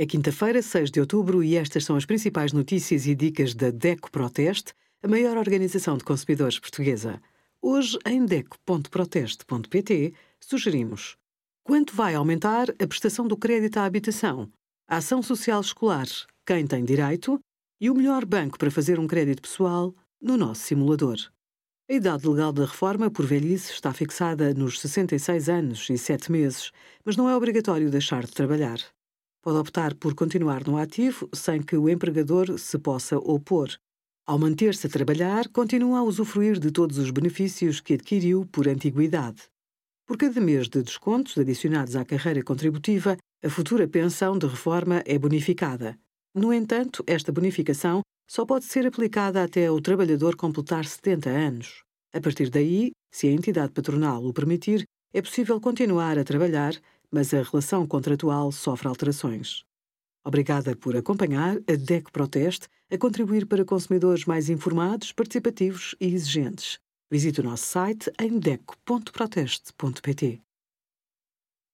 É quinta-feira, 6 de outubro, e estas são as principais notícias e dicas da DECO Proteste, a maior organização de consumidores portuguesa. Hoje, em DECO.proteste.pt, sugerimos quanto vai aumentar a prestação do crédito à habitação, a ação social escolar, quem tem direito e o melhor banco para fazer um crédito pessoal no nosso simulador. A idade legal da reforma por velhice está fixada nos 66 anos e 7 meses, mas não é obrigatório deixar de trabalhar. Pode optar por continuar no ativo sem que o empregador se possa opor. Ao manter-se a trabalhar, continua a usufruir de todos os benefícios que adquiriu por antiguidade. Por cada mês de descontos adicionados à carreira contributiva, a futura pensão de reforma é bonificada. No entanto, esta bonificação só pode ser aplicada até o trabalhador completar 70 anos. A partir daí, se a entidade patronal o permitir, é possível continuar a trabalhar mas a relação contratual sofre alterações. Obrigada por acompanhar a DEC Proteste a contribuir para consumidores mais informados, participativos e exigentes. Visite o nosso site em deco.proteste.pt.